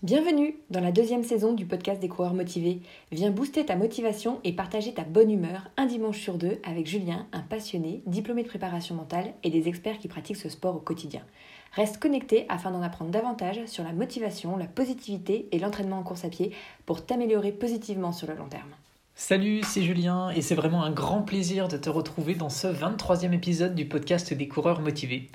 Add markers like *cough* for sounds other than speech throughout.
Bienvenue dans la deuxième saison du podcast des coureurs motivés. Viens booster ta motivation et partager ta bonne humeur un dimanche sur deux avec Julien, un passionné, diplômé de préparation mentale et des experts qui pratiquent ce sport au quotidien. Reste connecté afin d'en apprendre davantage sur la motivation, la positivité et l'entraînement en course à pied pour t'améliorer positivement sur le long terme. Salut, c'est Julien et c'est vraiment un grand plaisir de te retrouver dans ce 23e épisode du podcast des coureurs motivés.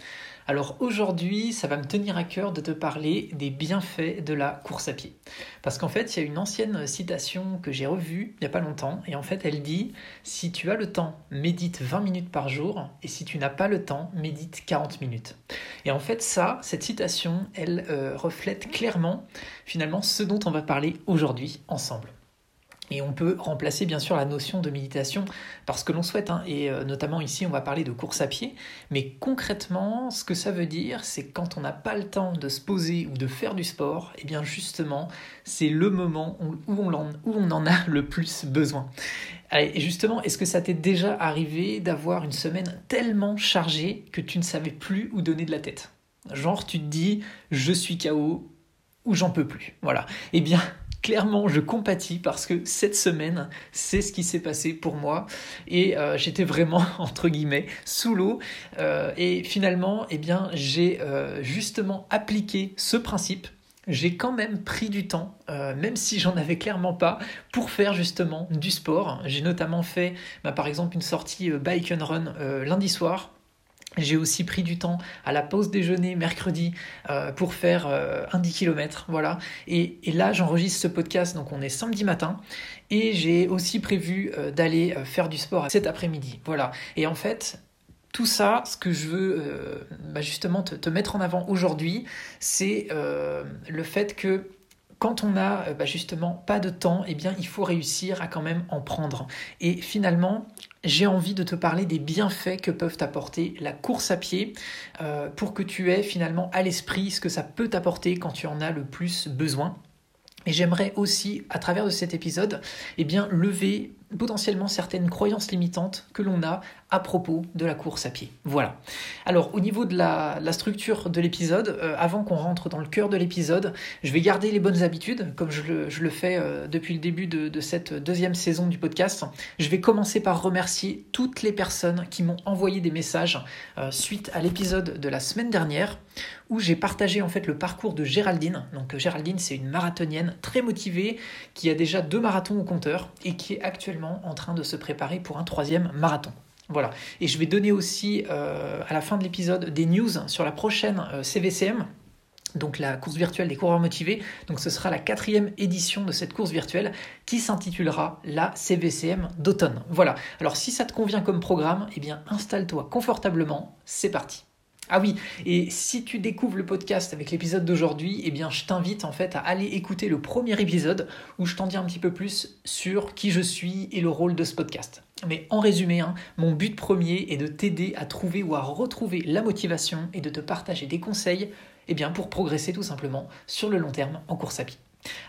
Alors aujourd'hui, ça va me tenir à cœur de te parler des bienfaits de la course à pied. Parce qu'en fait, il y a une ancienne citation que j'ai revue il n'y a pas longtemps, et en fait, elle dit Si tu as le temps, médite 20 minutes par jour, et si tu n'as pas le temps, médite 40 minutes. Et en fait, ça, cette citation, elle euh, reflète clairement finalement ce dont on va parler aujourd'hui ensemble. Et on peut remplacer bien sûr la notion de méditation par ce que l'on souhaite. Hein. Et euh, notamment ici, on va parler de course à pied. Mais concrètement, ce que ça veut dire, c'est quand on n'a pas le temps de se poser ou de faire du sport, et eh bien justement, c'est le moment où, on en, a *laughs* le plus besoin. Et justement, est-ce que ça t'est déjà arrivé d'avoir une semaine tellement chargée que tu ne savais plus où donner de la tête? Genre, tu te dis, je suis KO ou j'en peux plus. Voilà. Eh bien, clairement, je compatis parce que cette semaine, c'est ce qui s'est passé pour moi et euh, j'étais vraiment *laughs* entre guillemets sous l'eau euh, et finalement, eh j'ai euh, justement appliqué ce principe. J'ai quand même pris du temps, même si j'en avais clairement pas, pour faire justement du sport. J'ai notamment fait, bah, par exemple, une sortie bike and run lundi soir j'ai aussi pris du temps à la pause déjeuner mercredi euh, pour faire euh, un 10 km. Voilà. Et, là, j'enregistre ce podcast, donc on est samedi matin. Et j'ai aussi prévu euh, d'aller faire du sport cet après-midi. Voilà. Et en fait, tout ça, ce que je veux bah, justement te, mettre en avant aujourd'hui, c'est le fait que quand on a bah, justement pas de temps, eh bien il faut réussir à quand même en prendre. Et finalement, j'ai envie de te parler des bienfaits que peuvent apporter la course à pied euh, pour que tu aies finalement à l'esprit ce que ça peut t'apporter quand tu en as le plus besoin. Et j'aimerais aussi, à travers de cet épisode, eh bien, lever potentiellement certaines croyances limitantes que l'on a à propos de la course à pied. Voilà. Alors au niveau de la, structure de l'épisode, euh, avant qu'on rentre dans le cœur de l'épisode, je vais garder les bonnes habitudes, comme je le, fais euh, depuis le début de, cette deuxième saison du podcast. Je vais commencer par remercier toutes les personnes qui m'ont envoyé des messages euh, suite à l'épisode de la semaine dernière, où j'ai partagé en fait le parcours de Géraldine. Donc Géraldine, c'est une marathonienne très motivée, qui a déjà deux marathons au compteur et qui est actuellement en train de se préparer pour un troisième marathon. Voilà. Et je vais donner aussi euh, à la fin de l'épisode des news sur la prochaine CVCM, euh, donc la course virtuelle des coureurs motivés. Donc ce sera la quatrième édition de cette course virtuelle qui s'intitulera la CVCM d'automne. Voilà. Alors si ça te convient comme programme, eh bien installe-toi confortablement. C'est parti. Ah oui, et si tu découvres le podcast avec l'épisode d'aujourd'hui, eh bien je t'invite en fait à aller écouter le premier épisode où je t'en dis un petit peu plus sur qui je suis et le rôle de ce podcast. Mais en résumé, hein, mon but premier est de t'aider à trouver ou à retrouver la motivation et de te partager des conseils eh bien, pour progresser tout simplement sur le long terme en course à pied.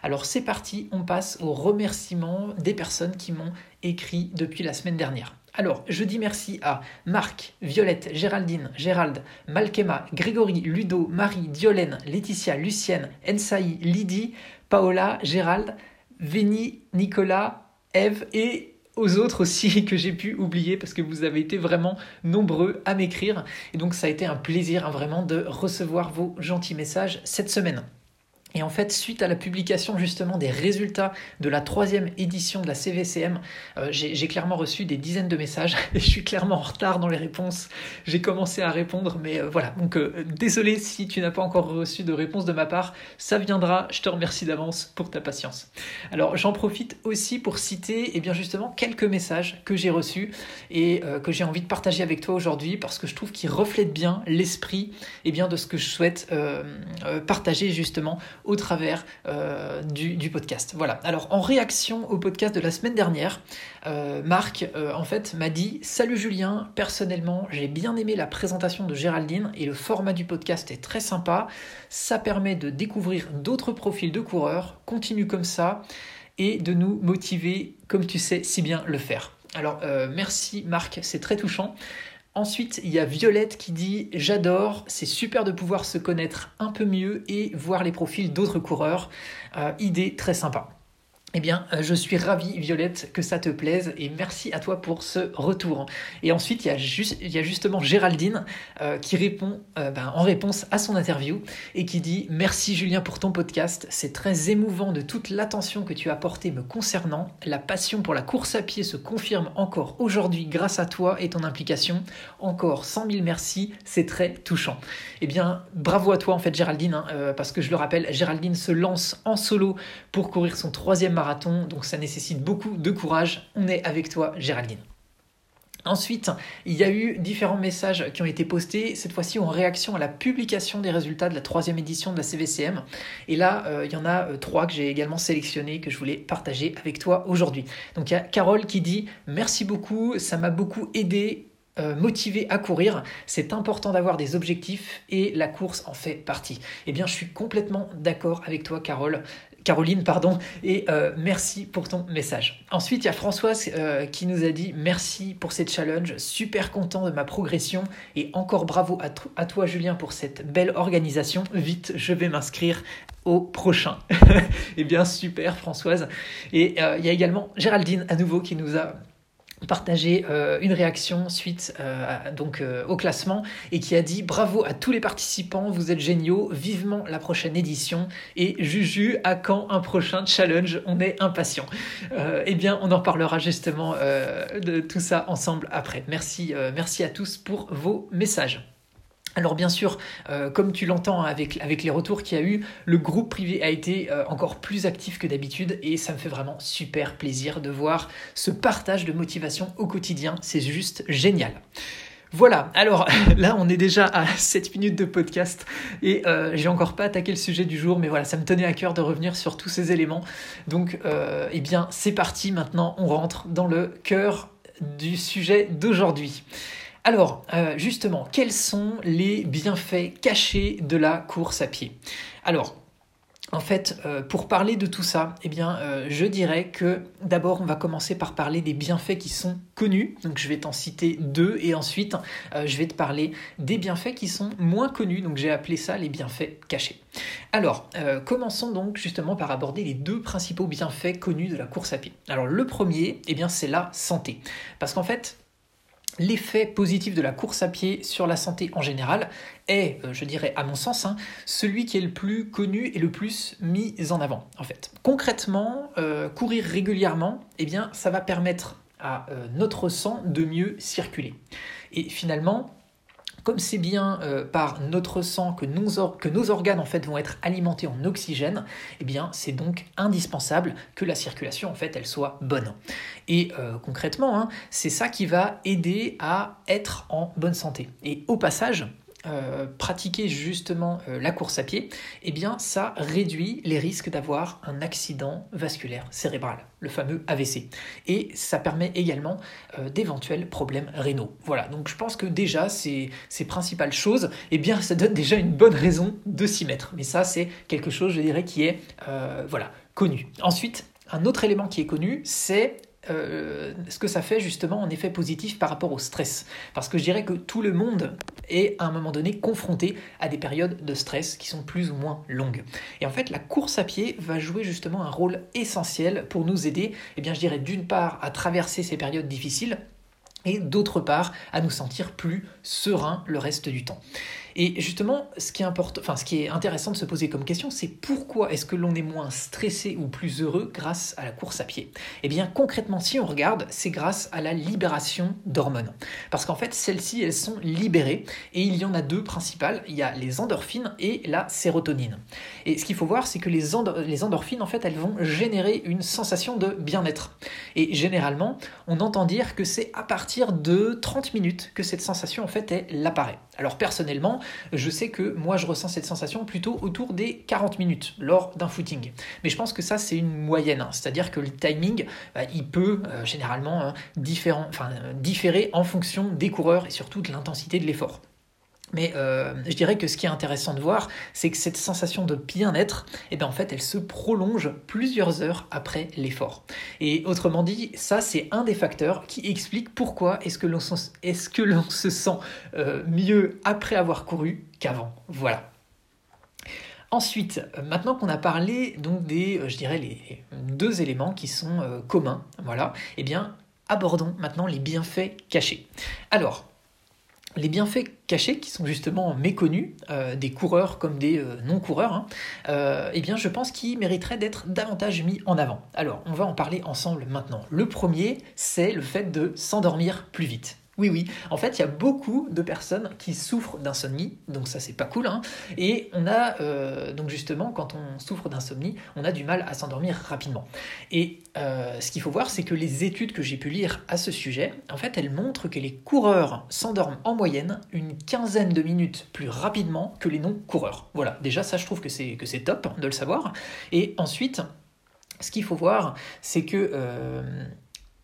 Alors c'est parti, on passe aux remerciements des personnes qui m'ont écrit depuis la semaine dernière. Alors, je dis merci à Marc, Violette, Géraldine, Gérald, Malkema, Grégory, Ludo, Marie, Diolène, Laetitia, Lucienne, Ensaï, Lydie, Paola, Gérald, Véni, Nicolas, Eve et aux autres aussi *laughs* que j'ai pu oublier parce que vous avez été vraiment nombreux à m'écrire. Et donc ça a été un plaisir hein, vraiment de recevoir vos gentils messages cette semaine. Et en fait, suite à la publication justement des résultats de la troisième édition de la CVCM, euh, j'ai clairement reçu des dizaines de messages *laughs* et je suis clairement en retard dans les réponses. J'ai commencé à répondre, mais euh, voilà. Donc euh, désolé si tu n'as pas encore reçu de réponse de ma part, ça viendra. Je te remercie d'avance pour ta patience. Alors j'en profite aussi pour citer et eh bien justement quelques messages que j'ai reçus et que j'ai envie de partager avec toi aujourd'hui parce que je trouve qu'ils reflètent bien l'esprit eh bien de ce que je souhaite partager justement au travers euh, du, podcast. Voilà. Alors en réaction au podcast de la semaine dernière, euh, Marc euh, en fait m'a dit Salut Julien, personnellement j'ai bien aimé la présentation de Géraldine et le format du podcast est très sympa. Ça permet de découvrir d'autres profils de coureurs. Continue comme ça et de nous motiver comme tu sais si bien le faire. Alors merci Marc, c'est très touchant. Ensuite, il y a Violette qui dit J'adore, c'est super de pouvoir se connaître un peu mieux et voir les profils d'autres coureurs. Euh, idée très sympa. Eh bien, euh, je suis ravi, Violette, que ça te plaise et merci à toi pour ce retour. Et ensuite, il y a, justement Géraldine euh, qui répond euh, ben, en réponse à son interview et qui dit Merci Julien pour ton podcast. C'est très émouvant de toute l'attention que tu as apportée me concernant. La passion pour la course à pied se confirme encore aujourd'hui grâce à toi et ton implication. Encore 100 000 merci, c'est très touchant. Eh bien, bravo à toi en fait, Géraldine, hein, parce que je le rappelle, Géraldine se lance en solo pour courir son troisième marathon, donc ça nécessite beaucoup de courage. On est avec toi, Géraldine. Ensuite, il y a eu différents messages qui ont été postés, cette fois-ci en réaction à la publication des résultats de la troisième édition de la CVCM. Et là, euh, il y en a euh, trois que j'ai également sélectionnés, que je voulais partager avec toi aujourd'hui. Donc il y a Carole qui dit Merci beaucoup, ça m'a beaucoup aidé euh, motivé à courir, c'est important d'avoir des objectifs et la course en fait partie. Eh bien, je suis complètement d'accord avec toi, Carole. Caroline, pardon, et euh, merci pour ton message. Ensuite, il y a Françoise euh, qui nous a dit merci pour cette challenge, super content de ma progression et encore bravo à, à toi Julien pour cette belle organisation. Vite, je vais m'inscrire au prochain. *laughs* eh bien, super Françoise. Et il y a également Géraldine à nouveau qui nous a partagé euh, une réaction suite euh, donc euh, au classement et qui a dit bravo à tous les participants, vous êtes géniaux, vivement la prochaine édition et Juju à quand un prochain challenge, on est impatient. eh bien, on en parlera justement de tout ça ensemble après. Merci, merci à tous pour vos messages. Alors bien sûr, euh, comme tu l'entends avec, les retours qu'il y a eu, le groupe privé a été euh, encore plus actif que d'habitude et ça me fait vraiment super plaisir de voir ce partage de motivation au quotidien. C'est juste génial. Voilà, alors *laughs* là on est déjà à *laughs* 7 minutes de podcast et euh, j'ai encore pas attaqué le sujet du jour, mais voilà, ça me tenait à cœur de revenir sur tous ces éléments. Donc eh bien c'est parti, maintenant on rentre dans le cœur du sujet d'aujourd'hui. Alors, euh, justement, quels sont les bienfaits cachés de la course à pied? Alors, en fait, euh, pour parler de tout ça, eh bien, euh, je dirais que d'abord, on va commencer par parler des bienfaits qui sont connus. Donc, je vais t'en citer deux et ensuite, je vais te parler des bienfaits qui sont moins connus. Donc, j'ai appelé ça les bienfaits cachés. Alors, commençons donc justement par aborder les deux principaux bienfaits connus de la course à pied. Alors, le premier, eh bien, c'est la santé. Parce qu'en fait, l'effet positif de la course à pied sur la santé en général est, euh, je dirais à mon sens, hein, celui qui est le plus connu et le plus mis en avant. En fait, concrètement, euh, courir régulièrement, eh bien, ça va permettre à euh, notre sang de mieux circuler. Et finalement, comme c'est bien euh, par notre sang que nos, organes en fait vont être alimentés en oxygène, eh bien c'est donc indispensable que la circulation en fait elle soit bonne. Et euh, concrètement, hein, c'est ça qui va aider à être en bonne santé. Et au passage, euh, pratiquer justement euh, la course à pied, eh bien ça réduit les risques d'avoir un accident vasculaire cérébral, le fameux AVC. Et ça permet également euh, d'éventuels problèmes rénaux. Voilà, donc je pense que déjà ces, ces principales choses, eh bien ça donne déjà une bonne raison de s'y mettre. Mais ça c'est quelque chose, je dirais, qui est voilà connu. Ensuite, un autre élément qui est connu, c'est euh, ce que ça fait justement en effet positif par rapport au stress. Parce que je dirais que tout le monde est à un moment donné confronté à des périodes de stress qui sont plus ou moins longues. Et en fait, la course à pied va jouer justement un rôle essentiel pour nous aider, eh bien je dirais d'une part à traverser ces périodes difficiles, et d'autre part à nous sentir plus sereins le reste du temps. Et justement, ce qui est, intéressant de se poser comme question, c'est pourquoi est-ce que l'on est moins stressé ou plus heureux grâce à la course à pied? Eh bien, concrètement, si on regarde, c'est grâce à la libération d'hormones. Parce qu'en fait, celles-ci, elles sont libérées, et il y en a deux principales. Il y a les endorphines et la sérotonine. Et ce qu'il faut voir, c'est que les, les endorphines, en fait, elles vont générer une sensation de bien-être. Et généralement, on entend dire que c'est à partir de 30 minutes que cette sensation, en fait, elle apparaît. Alors personnellement, je sais que moi je ressens cette sensation plutôt autour des 40 minutes lors d'un footing. Mais je pense que ça c'est une moyenne, hein. c'est-à-dire que le timing, bah, il peut euh, généralement hein, enfin, différer en fonction des coureurs et surtout de l'intensité de l'effort. Mais euh, je dirais que ce qui est intéressant de voir, c'est que cette sensation de bien-être, eh bien en fait, elle se prolonge plusieurs heures après l'effort. Et autrement dit, ça c'est un des facteurs qui explique pourquoi est-ce que l'on se sent euh, mieux après avoir couru qu'avant. Voilà. Ensuite, maintenant qu'on a parlé donc des, je dirais les deux éléments qui sont communs, voilà, eh bien abordons maintenant les bienfaits cachés. Alors, les bienfaits cachés qui sont justement méconnus euh, des coureurs comme des euh, non-coureurs, hein, euh, eh bien je pense qu'ils mériteraient d'être davantage mis en avant. Alors on va en parler ensemble maintenant. Le premier, c'est le fait de s'endormir plus vite. Oui, oui. En fait, il y a beaucoup de personnes qui souffrent d'insomnie, donc ça c'est pas cool. Hein. Et on a, euh, donc justement, quand on souffre d'insomnie, on a du mal à s'endormir rapidement. Et euh, ce qu'il faut voir, c'est que les études que j'ai pu lire à ce sujet, en fait, elles montrent que les coureurs s'endorment en moyenne une quinzaine de minutes plus rapidement que les non-coureurs. Voilà, déjà ça je trouve que c'est, que c'est top de le savoir. Et ensuite, ce qu'il faut voir, c'est que... Euh,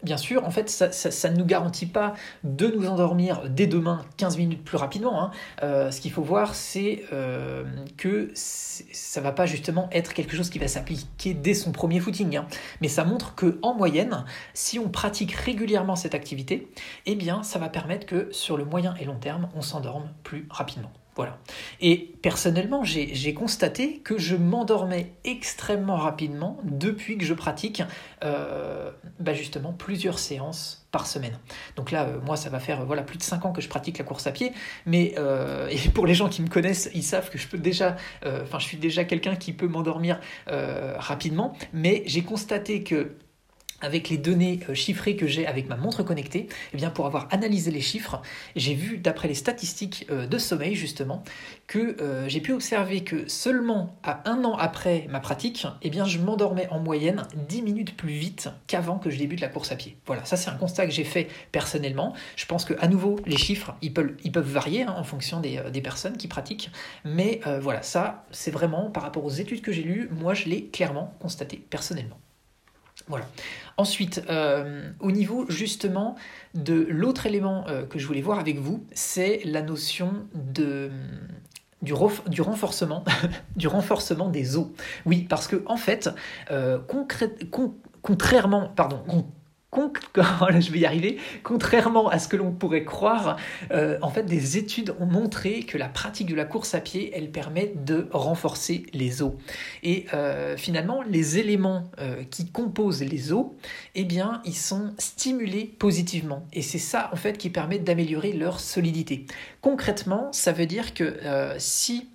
bien sûr, en fait, ça, ne nous garantit pas de nous endormir dès demain 15 minutes plus rapidement. Hein. Euh, ce qu'il faut voir, c'est euh, que ça va pas justement être quelque chose qui va s'appliquer dès son premier footing. Hein. Mais ça montre que en moyenne, si on pratique régulièrement cette activité, eh bien, ça va permettre que sur le moyen et long terme, on s'endorme plus rapidement. Voilà. Et personnellement, j'ai constaté que je m'endormais extrêmement rapidement depuis que je pratique euh, bah justement plusieurs séances par semaine. Donc là, euh, moi, ça va faire voilà plus de 5 ans que je pratique la course à pied, mais euh, *laughs* et pour les gens qui me connaissent, ils savent que je peux déjà, enfin, je suis déjà quelqu'un qui peut m'endormir rapidement, mais j'ai constaté que avec les données euh, chiffrées que j'ai avec ma montre connectée, eh pour avoir analysé les chiffres, j'ai vu d'après les statistiques euh, de sommeil justement que euh, j'ai pu observer que seulement à un an après ma pratique, eh je m'endormais en moyenne 10 minutes plus vite qu'avant que je débute la course à pied. Voilà, ça c'est un constat que j'ai fait personnellement. Je pense que à nouveau les chiffres ils peuvent, varier hein, en fonction des, des, personnes qui pratiquent, mais voilà, ça c'est vraiment par rapport aux études que j'ai lues, moi je l'ai clairement constaté personnellement. Voilà. Ensuite, euh, au niveau justement de l'autre élément euh, que je voulais voir avec vous, c'est la notion de du, *laughs* renforcement des os. Oui, parce que en fait, euh, contrairement, pardon, *laughs* je vais arriver, contrairement à ce que l'on pourrait croire, euh, en fait, des études ont montré que la pratique de la course à pied, elle permet de renforcer les os. Et euh, finalement, les éléments euh, qui composent les os, eh bien, ils sont stimulés positivement. Et c'est ça, en fait, qui permet d'améliorer leur solidité. Concrètement, ça veut dire que si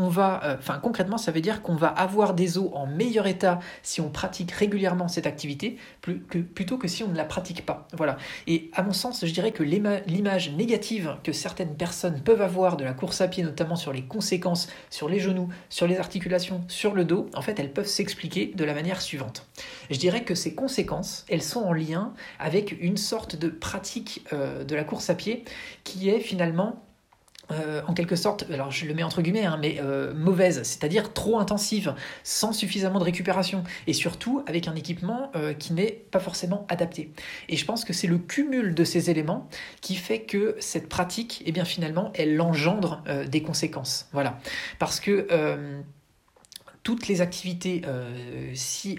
on va, euh, enfin concrètement, ça veut dire qu'on va avoir des os en meilleur état si on pratique régulièrement cette activité, plutôt que si on ne la pratique pas. Voilà. Et à mon sens, je dirais que l'image négative que certaines personnes peuvent avoir de la course à pied, notamment sur les conséquences sur les genoux, sur les articulations, sur le dos, en fait, elles peuvent s'expliquer de la manière suivante. Je dirais que ces conséquences, elles sont en lien avec une sorte de pratique euh, de la course à pied qui est finalement euh, en quelque sorte, alors je le mets entre guillemets, hein, mais euh, mauvaise, c'est-à-dire trop intensive, sans suffisamment de récupération, et surtout avec un équipement euh, qui n'est pas forcément adapté. Et je pense que c'est le cumul de ces éléments qui fait que cette pratique, eh bien finalement, elle engendre des conséquences. Voilà. Parce que toutes les activités, euh, si,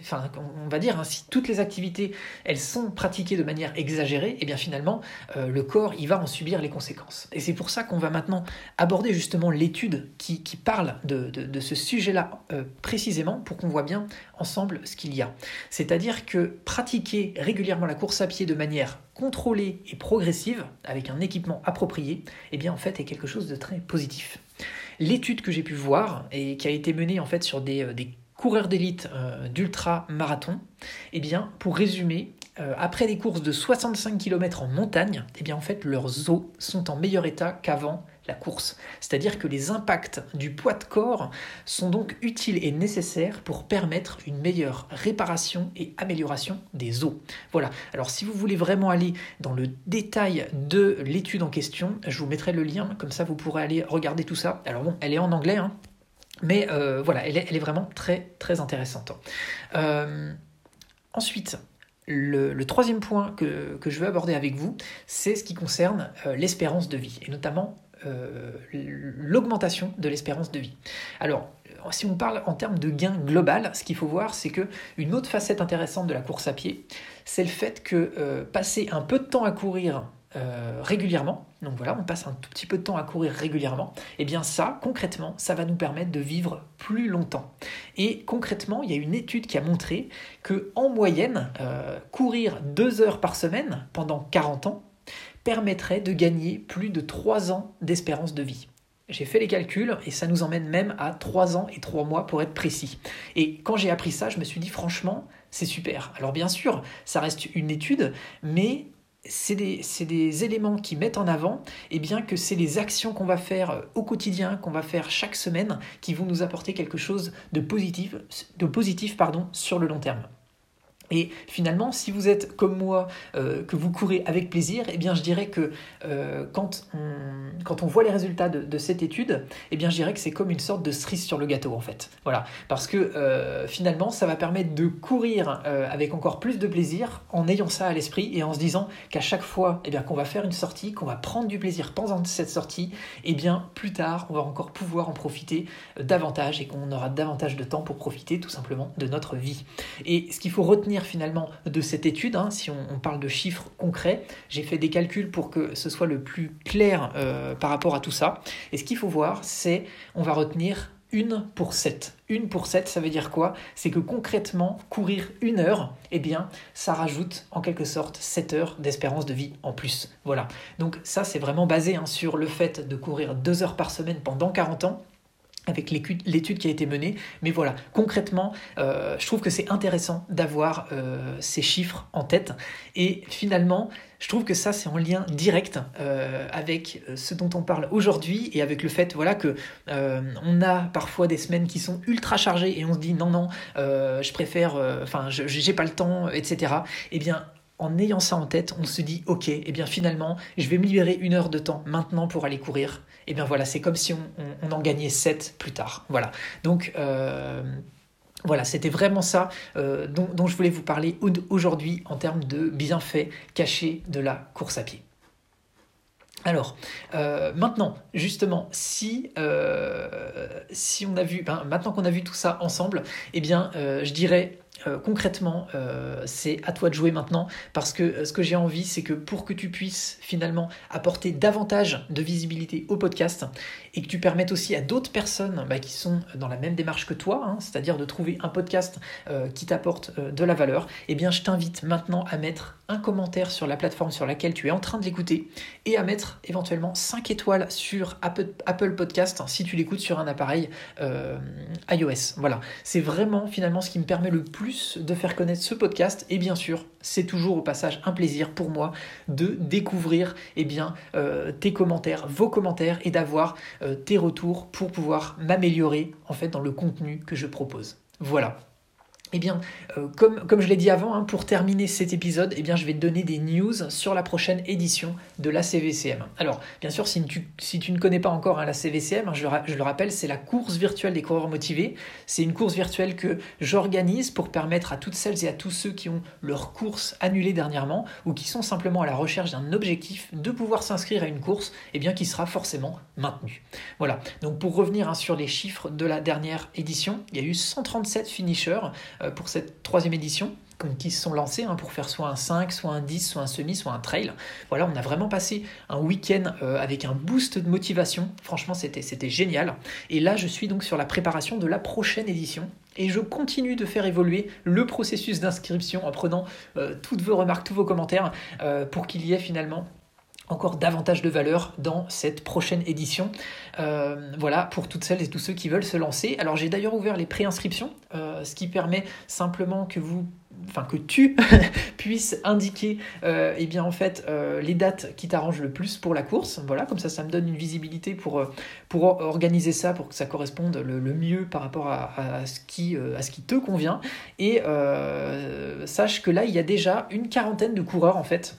enfin, on va dire, hein, si toutes les activités, elles sont pratiquées de manière exagérée, et eh bien finalement, euh, le corps, il va en subir les conséquences. Et c'est pour ça qu'on va maintenant aborder justement l'étude qui, parle de, ce sujet-là euh, précisément pour qu'on voit bien ensemble ce qu'il y a. C'est-à-dire que pratiquer régulièrement la course à pied de manière contrôlée et progressive, avec un équipement approprié, eh bien en fait est quelque chose de très positif. L'étude que j'ai pu voir et qui a été menée en fait sur des, euh, coureurs d'élite euh, d'ultra-marathon, eh bien, pour résumer, euh, après des courses de 65 km en montagne, eh bien, en fait, leurs os sont en meilleur état qu'avant la course. C'est-à-dire que les impacts du poids de corps sont donc utiles et nécessaires pour permettre une meilleure réparation et amélioration des os. Voilà. Alors si vous voulez vraiment aller dans le détail de l'étude en question, je vous mettrai le lien, comme ça vous pourrez aller regarder tout ça. Alors bon, elle est en anglais, hein, mais euh, voilà, elle est, vraiment très très intéressante. Euh, ensuite, le, troisième point que, je veux aborder avec vous, c'est ce qui concerne euh, l'espérance de vie, et notamment l'augmentation de l'espérance de vie. Alors, si on parle en termes de gain global, ce qu'il faut voir, c'est que une autre facette intéressante de la course à pied, c'est le fait que passer un peu de temps à courir euh, régulièrement, donc voilà, on passe un tout petit peu de temps à courir régulièrement, et eh bien ça, concrètement, ça va nous permettre de vivre plus longtemps. Et concrètement, il y a une étude qui a montré que en moyenne, euh, courir deux heures par semaine pendant 40 ans permettrait de gagner plus de 3 ans d'espérance de vie. J'ai fait les calculs et ça nous emmène même à 3 ans et 3 mois pour être précis. Et quand j'ai appris ça, je me suis dit franchement, c'est super. Alors bien sûr, ça reste une étude, mais c'est des, éléments qui mettent en avant eh bien, que c'est les actions qu'on va faire au quotidien, qu'on va faire chaque semaine, qui vont nous apporter quelque chose de positif, sur le long terme. Et finalement, si vous êtes comme moi, euh, que vous courez avec plaisir, eh bien, je dirais que euh, quand, on, quand on voit les résultats de, cette étude, eh bien, je dirais que c'est comme une sorte de cerise sur le gâteau, en fait. Voilà. Parce que euh, finalement, ça va permettre de courir avec encore plus de plaisir en ayant ça à l'esprit et en se disant qu'à chaque fois eh qu'on va faire une sortie, qu'on va prendre du plaisir pendant cette sortie, eh bien, plus tard, on va encore pouvoir en profiter davantage et qu'on aura davantage de temps pour profiter tout simplement de notre vie. Et ce qu'il faut retenir finalement de cette étude, hein, si on, parle de chiffres concrets, j'ai fait des calculs pour que ce soit le plus clair euh, par rapport à tout ça. Et ce qu'il faut voir, c'est, on va retenir une pour 7. Une pour 7, ça veut dire quoi? C'est que concrètement, courir une heure, eh bien, ça rajoute en quelque sorte 7 heures d'espérance de vie en plus. Voilà. Donc ça, c'est vraiment basé hein, sur le fait de courir 2 heures par semaine pendant 40 ans avec l'étude qui a été menée. Mais voilà, concrètement, euh, je trouve que c'est intéressant d'avoir euh, ces chiffres en tête. Et finalement, je trouve que ça, c'est en lien direct euh, avec ce dont on parle aujourd'hui et avec le fait voilà, que on a parfois des semaines qui sont ultra chargées et on se dit non, non, je préfère, enfin, j'ai pas le temps, etc. Eh bien, en ayant ça en tête, on se dit ok, et eh bien finalement, je vais me libérer une heure de temps maintenant pour aller courir. Et eh bien voilà, c'est comme si on, en gagnait sept plus tard. Voilà. Donc euh, voilà, c'était vraiment ça euh, dont, je voulais vous parler aujourd'hui en termes de bienfaits cachés de la course à pied. Alors, euh, maintenant, justement, si, si on a vu, ben, maintenant qu'on a vu tout ça ensemble, eh bien, je dirais euh, concrètement, euh, c'est à toi de jouer maintenant parce que euh, ce que j'ai envie, c'est que pour que tu puisses finalement apporter davantage de visibilité au podcast et que tu permettes aussi à d'autres personnes bah, qui sont dans la même démarche que toi, hein, c'est-à-dire de trouver un podcast qui t'apporte de la valeur, eh bien je t'invite maintenant à mettre un commentaire sur la plateforme sur laquelle tu es en train de l'écouter et à mettre éventuellement 5 étoiles sur Apple, Podcast si tu l'écoutes sur un appareil iOS. Voilà, c'est vraiment finalement ce qui me permet le plus de faire connaître ce podcast. Et bien sûr, c'est toujours au passage un plaisir pour moi de découvrir eh bien, euh, tes commentaires, vos commentaires et d'avoir euh, tes retours pour pouvoir m'améliorer en fait dans le contenu que je propose. Voilà. Eh bien, euh, comme, je l'ai dit avant, hein, pour terminer cet épisode, eh bien, je vais te donner des news sur la prochaine édition de la CVCM. Alors, bien sûr, si tu, ne connais pas encore hein, la CVCM, hein, je, le rappelle, c'est la course virtuelle des coureurs motivés. C'est une course virtuelle que j'organise pour permettre à toutes celles et à tous ceux qui ont leur course annulée dernièrement ou qui sont simplement à la recherche d'un objectif de pouvoir s'inscrire à une course eh bien, qui sera forcément maintenue. Voilà, donc pour revenir sur les chiffres de la dernière édition, il y a eu 137 finishers pour cette troisième édition qui se sont lancés hein, pour faire soit un 5, soit un 10, soit un semi, soit un trail. Voilà, on a vraiment passé un week-end euh, avec un boost de motivation. Franchement, c'était, c'était génial. Et là, je suis donc sur la préparation de la prochaine édition. Et je continue de faire évoluer le processus d'inscription en prenant euh, toutes vos remarques, tous vos commentaires, pour qu'il y ait finalement encore davantage de valeur dans cette prochaine édition. Euh, voilà, pour toutes celles et tous ceux qui veulent se lancer. Alors j'ai d'ailleurs ouvert les préinscriptions, euh, ce qui permet simplement que vous enfin que tu *laughs* puisses indiquer euh, eh bien en fait euh, les dates qui t'arrangent le plus pour la course voilà comme ça ça me donne une visibilité pour, euh, organiser ça pour que ça corresponde le, mieux par rapport à, ce qui, à ce qui te convient et sache que là il y a déjà une quarantaine de coureurs en fait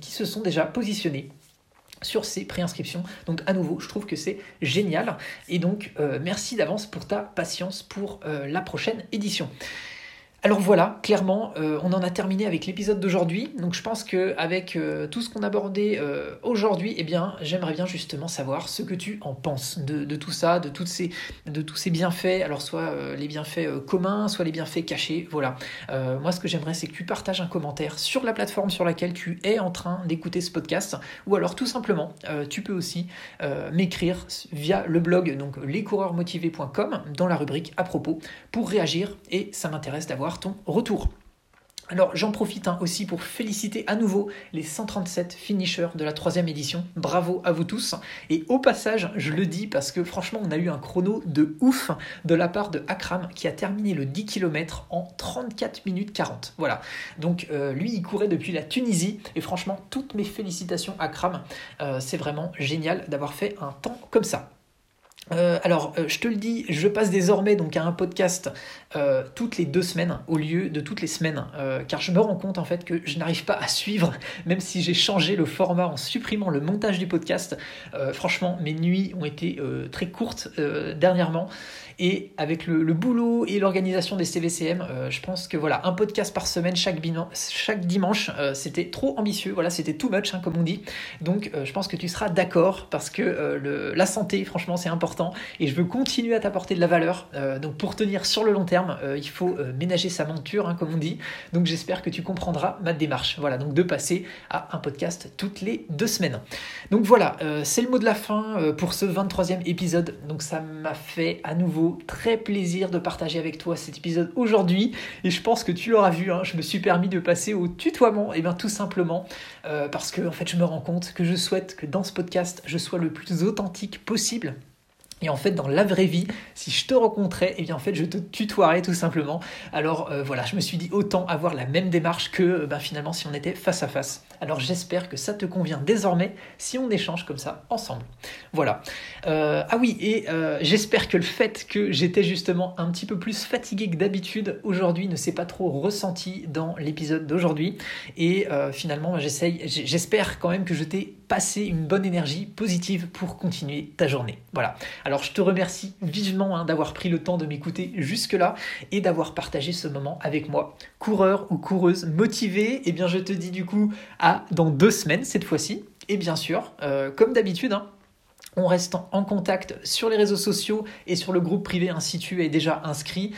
qui se sont déjà positionnés sur ces préinscriptions. Donc à nouveau, je trouve que c'est génial. Et donc merci d'avance pour ta patience pour la prochaine édition. Alors voilà, clairement, euh, on en a terminé avec l'épisode d'aujourd'hui. Donc je pense que avec euh, tout ce qu'on a abordé euh, aujourd'hui, eh bien, j'aimerais bien justement savoir ce que tu en penses de, tout ça, de, de tous ces bienfaits. Alors soit les bienfaits communs, soit les bienfaits cachés. Voilà. moi, ce que j'aimerais, c'est que tu partages un commentaire sur la plateforme sur laquelle tu es en train d'écouter ce podcast, ou alors tout simplement, tu peux aussi m'écrire via le blog donc lescoureursmotivés.com dans la rubrique à propos pour réagir et ça m'intéresse d'avoir retour. Alors j'en profite hein, aussi pour féliciter à nouveau les 137 finishers de la troisième édition. Bravo à vous tous. Et au passage, je le dis parce que franchement on a eu un chrono de ouf de la part de Akram qui a terminé le 10 km en 34 minutes 40. Voilà. Donc euh, lui il courait depuis la Tunisie et franchement toutes mes félicitations Akram. Euh, c'est vraiment génial d'avoir fait un temps comme ça. Euh, alors, euh, je te le dis, je passe désormais donc à un podcast euh, toutes les deux semaines au lieu de toutes les semaines, car je me rends compte en fait que je n'arrive pas à suivre, *laughs* même si j'ai changé le format en supprimant le montage du podcast. franchement, mes nuits ont été très courtes dernièrement, et avec le, boulot et l'organisation des CVCM, euh, je pense que voilà, un podcast par semaine chaque, chaque dimanche, euh, c'était trop ambitieux, voilà, c'était too much, hein, comme on dit. Donc euh, je pense que tu seras d'accord parce que la santé, franchement, c'est important et je veux continuer à t'apporter de la valeur. donc pour tenir sur le long terme, il faut ménager sa monture, hein, comme on dit. Donc j'espère que tu comprendras ma démarche. Voilà, donc de passer à un podcast toutes les deux semaines. Donc voilà, c'est le mot de la fin pour ce 23e épisode. Donc ça m'a fait à nouveau très plaisir de partager avec toi cet épisode aujourd'hui. Et je pense que tu l'auras vu, hein, je me suis permis de passer au tutoiement. Et bien tout simplement euh, parce que en fait je me rends compte que je souhaite que dans ce podcast je sois le plus authentique possible et en fait, dans la vraie vie, si je te rencontrais, et eh bien en fait, je te tutoierais tout simplement. Alors euh, voilà, je me suis dit autant avoir la même démarche que ben, finalement si on était face à face. Alors j'espère que ça te convient désormais si on échange comme ça ensemble. Voilà. Euh, ah oui, et euh, j'espère que le fait que j'étais justement un petit peu plus fatigué que d'habitude aujourd'hui ne s'est pas trop ressenti dans l'épisode d'aujourd'hui. Et finalement, j'essaye, j'espère quand même que je t'ai passé une bonne énergie positive pour continuer ta journée. Voilà. Alors je te remercie vivement hein, d'avoir pris le temps de m'écouter jusque-là et d'avoir partagé ce moment avec moi. Coureur ou coureuse motivée, eh bien je te dis du coup dans deux semaines cette fois-ci. Et bien sûr, euh, comme d'habitude, hein, on reste en contact sur les réseaux sociaux et sur le groupe privé ainsi tu es déjà inscrit.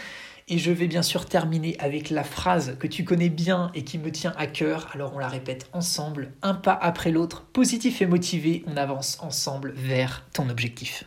Et je vais bien sûr terminer avec la phrase que tu connais bien et qui me tient à cœur. Alors on la répète ensemble, un pas après l'autre, positif et motivé, on avance ensemble vers ton objectif.